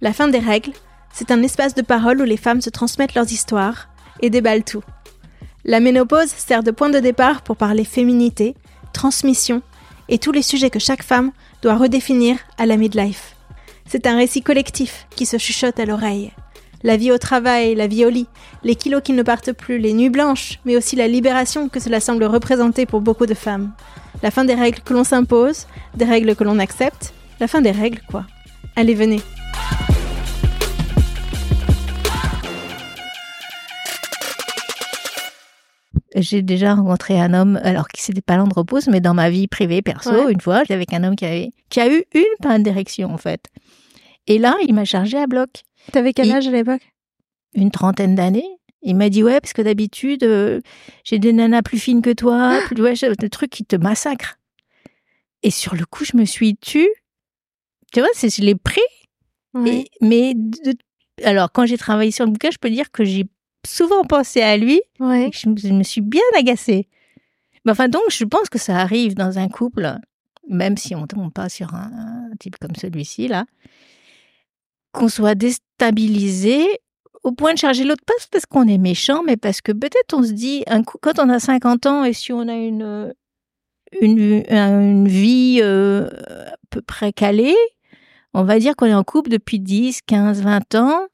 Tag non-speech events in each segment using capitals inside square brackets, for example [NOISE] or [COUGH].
La fin des règles, c'est un espace de parole où les femmes se transmettent leurs histoires et déballent tout. La ménopause sert de point de départ pour parler féminité, transmission et tous les sujets que chaque femme doit redéfinir à la midlife. C'est un récit collectif qui se chuchote à l'oreille. La vie au travail, la vie au lit, les kilos qui ne partent plus, les nuits blanches, mais aussi la libération que cela semble représenter pour beaucoup de femmes. La fin des règles que l'on s'impose, des règles que l'on accepte, la fin des règles quoi. Allez, venez. j'ai déjà rencontré un homme, alors qui c'était pas l'andropause, mais dans ma vie privée, perso, une fois, avec un homme qui avait, qui a eu une panne d'érection, en fait. Et là, il m'a chargé à bloc. T'avais quel âge à l'époque? Une trentaine d'années. Il m'a dit, ouais, parce que d'habitude, euh, j'ai des nanas plus fines que toi, plus, ouais, des trucs qui te massacrent. Et sur le coup, je me suis tue. Tu vois, c'est, je l'ai pris. mais, alors, quand j'ai travaillé sur le bouquin, je peux dire que j'ai souvent pensé à lui. Ouais. je, me suis bien agacée. Mais enfin, donc, je pense que ça arrive dans un couple, même si on ne tombe pas sur un, type comme celui-ci, là, qu'on soit déstabilisé au point de charger l'autre, pas parce qu'on est méchant, mais parce que peut-être on se dit, quand on a 50 ans et si on a une, une, une vie euh, à peu près calée, on va dire qu'on est en couple depuis 10, 15, 20 ans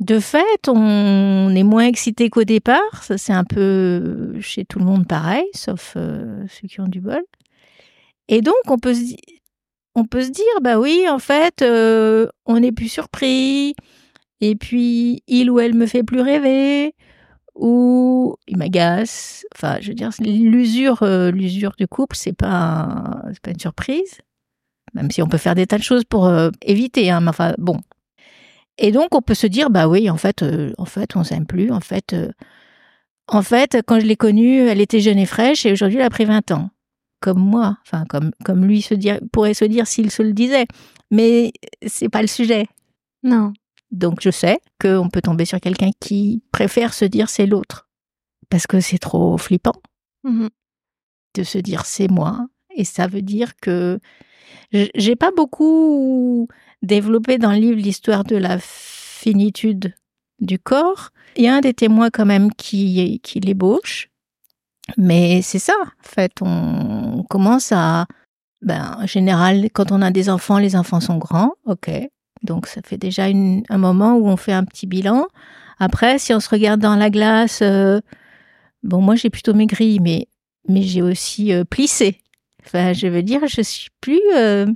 de fait, on est moins excité qu'au départ. Ça, c'est un peu chez tout le monde pareil, sauf euh, ceux qui ont du bol. Et donc, on peut se, on peut se dire, bah oui, en fait, euh, on n'est plus surpris. Et puis, il ou elle me fait plus rêver. Ou il m'agace. Enfin, je veux dire, l'usure, euh, l'usure du couple, c'est pas, c'est pas une surprise. Même si on peut faire des tas de choses pour éviter. Hein, mais enfin, bon, et donc, on peut se dire, bah oui, en fait, euh, en fait, on s'aime plus. En fait, euh, en fait, quand je l'ai connue, elle était jeune et fraîche, et aujourd'hui, elle a pris 20 ans. Comme moi, enfin, comme, comme lui se dire, pourrait se dire s'il se le disait. Mais c'est pas le sujet. Non. Donc, je sais qu'on peut tomber sur quelqu'un qui préfère se dire c'est l'autre. Parce que c'est trop flippant. Mmh de se dire c'est moi. Et ça veut dire que j'ai pas beaucoup développé dans le livre l'histoire de la finitude du corps. Il y a un des témoins quand même qui, qui l'ébauche. Mais c'est ça, en fait, on commence à... Ben, en général, quand on a des enfants, les enfants sont grands, ok. Donc ça fait déjà un moment où on fait un petit bilan. Après, si on se regarde dans la glace, euh, bon, moi j'ai plutôt maigri, mais, mais j'ai aussi euh, plissé. Enfin, je veux dire, je suis plus euh,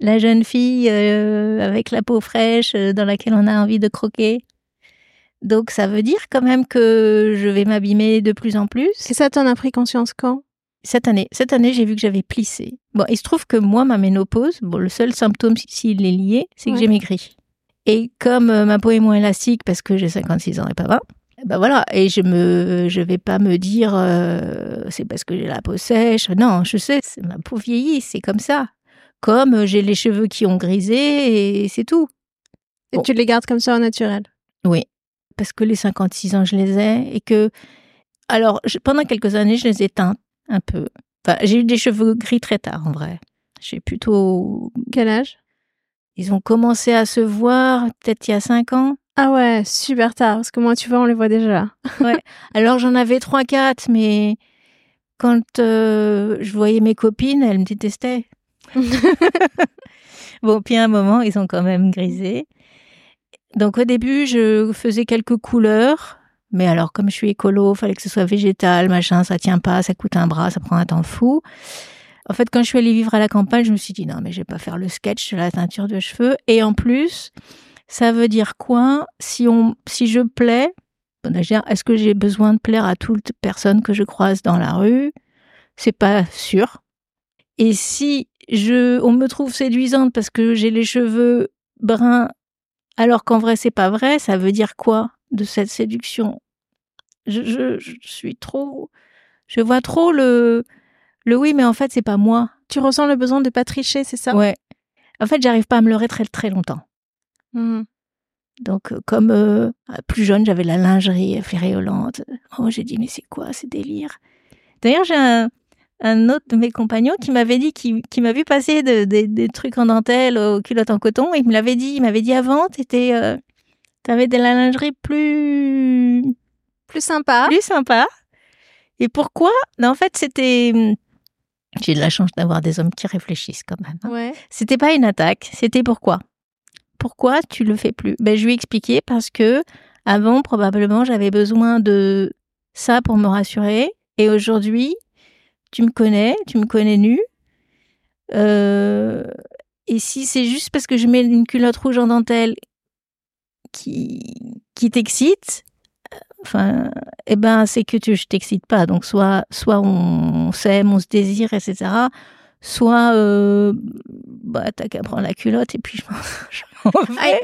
la jeune fille euh, avec la peau fraîche euh, dans laquelle on a envie de croquer. Donc ça veut dire quand même que je vais m'abîmer de plus en plus. Et ça, t'en as pris conscience quand? Cette année. Cette année, j'ai vu que j'avais plissé. Bon, il se trouve que moi, ma ménopause, bon, le seul symptôme, s'il est lié, c'est que j'ai maigri. Et comme euh, ma peau est moins élastique parce que j'ai 56 ans et pas 20, ben voilà, et je me, je vais pas me dire c'est parce que j'ai la peau sèche. Non, je sais, ma peau vieillit, c'est comme ça comme euh, j'ai les cheveux qui ont grisé et c'est tout. Et tu les gardes comme ça au naturel? Oui, parce que les 56 ans, je les ai et que. Alors, pendant quelques années, je les ai teints un peu. Enfin, j'ai eu des cheveux gris très tard, en vrai. J'ai plutôt. Quel âge? Ils ont commencé à se voir peut-être il y a 5 ans. Ah ouais, super tard, parce que moi, tu vois, on les voit déjà. [LAUGHS] ouais. Alors, j'en avais 3-4, mais quand euh, je voyais mes copines, elles me détestaient. [LAUGHS] [LAUGHS] bon, puis à un moment, ils ont quand même grisé. Donc au début, je faisais quelques couleurs, mais alors comme je suis écolo, fallait que ce soit végétal, machin, ça tient pas, ça coûte un bras, ça prend un temps fou. En fait, quand je suis allée vivre à la campagne, je me suis dit non, mais je vais pas faire le sketch de la teinture de cheveux. Et en plus, ça veut dire quoi Si on, si je plais, est-ce que j'ai besoin de plaire à toute personne que je croise dans la rue? C'est pas sûr. Et si je, on me trouve séduisante parce que j'ai les cheveux bruns, alors qu'en vrai c'est pas vrai, ça veut dire quoi de cette séduction? Je, je, je, suis trop, je vois trop le, le oui, mais en fait c'est pas moi. Tu ressens le besoin de pas tricher, c'est ça? Ouais. En fait, j'arrive pas à me leurrer très très longtemps. Mmh. Donc, euh, comme euh, plus jeune, j'avais la lingerie fléréolante. Oh, j'ai dit, mais c'est quoi ce délire? D'ailleurs, j'ai un, un autre de mes compagnons qui m'avait dit, qui, qui m'a vu passer de- de- des trucs en dentelle aux culottes en coton. Il me l'avait dit, il m'avait dit avant, t'étais, euh, t'avais de la lingerie plus, Plus sympa. plus sympa. Et pourquoi? En fait, c'était. hum, J'ai de la chance d'avoir des hommes qui réfléchissent quand même. hein. Ouais. C'était pas une attaque, c'était pourquoi? Pourquoi tu le fais plus? Ben je lui ai expliqué parce que avant probablement j'avais besoin de ça pour me rassurer et aujourd'hui tu me connais, tu me connais nu. Euh, et si c'est juste parce que je mets une culotte rouge en dentelle qui qui t'excite, enfin, eh ben c'est que tu, je t'excite pas. Donc soit soit on s'aime, on se désire, etc soit euh, bah t'as qu'à prendre la culotte et puis je m'en- [LAUGHS] vais.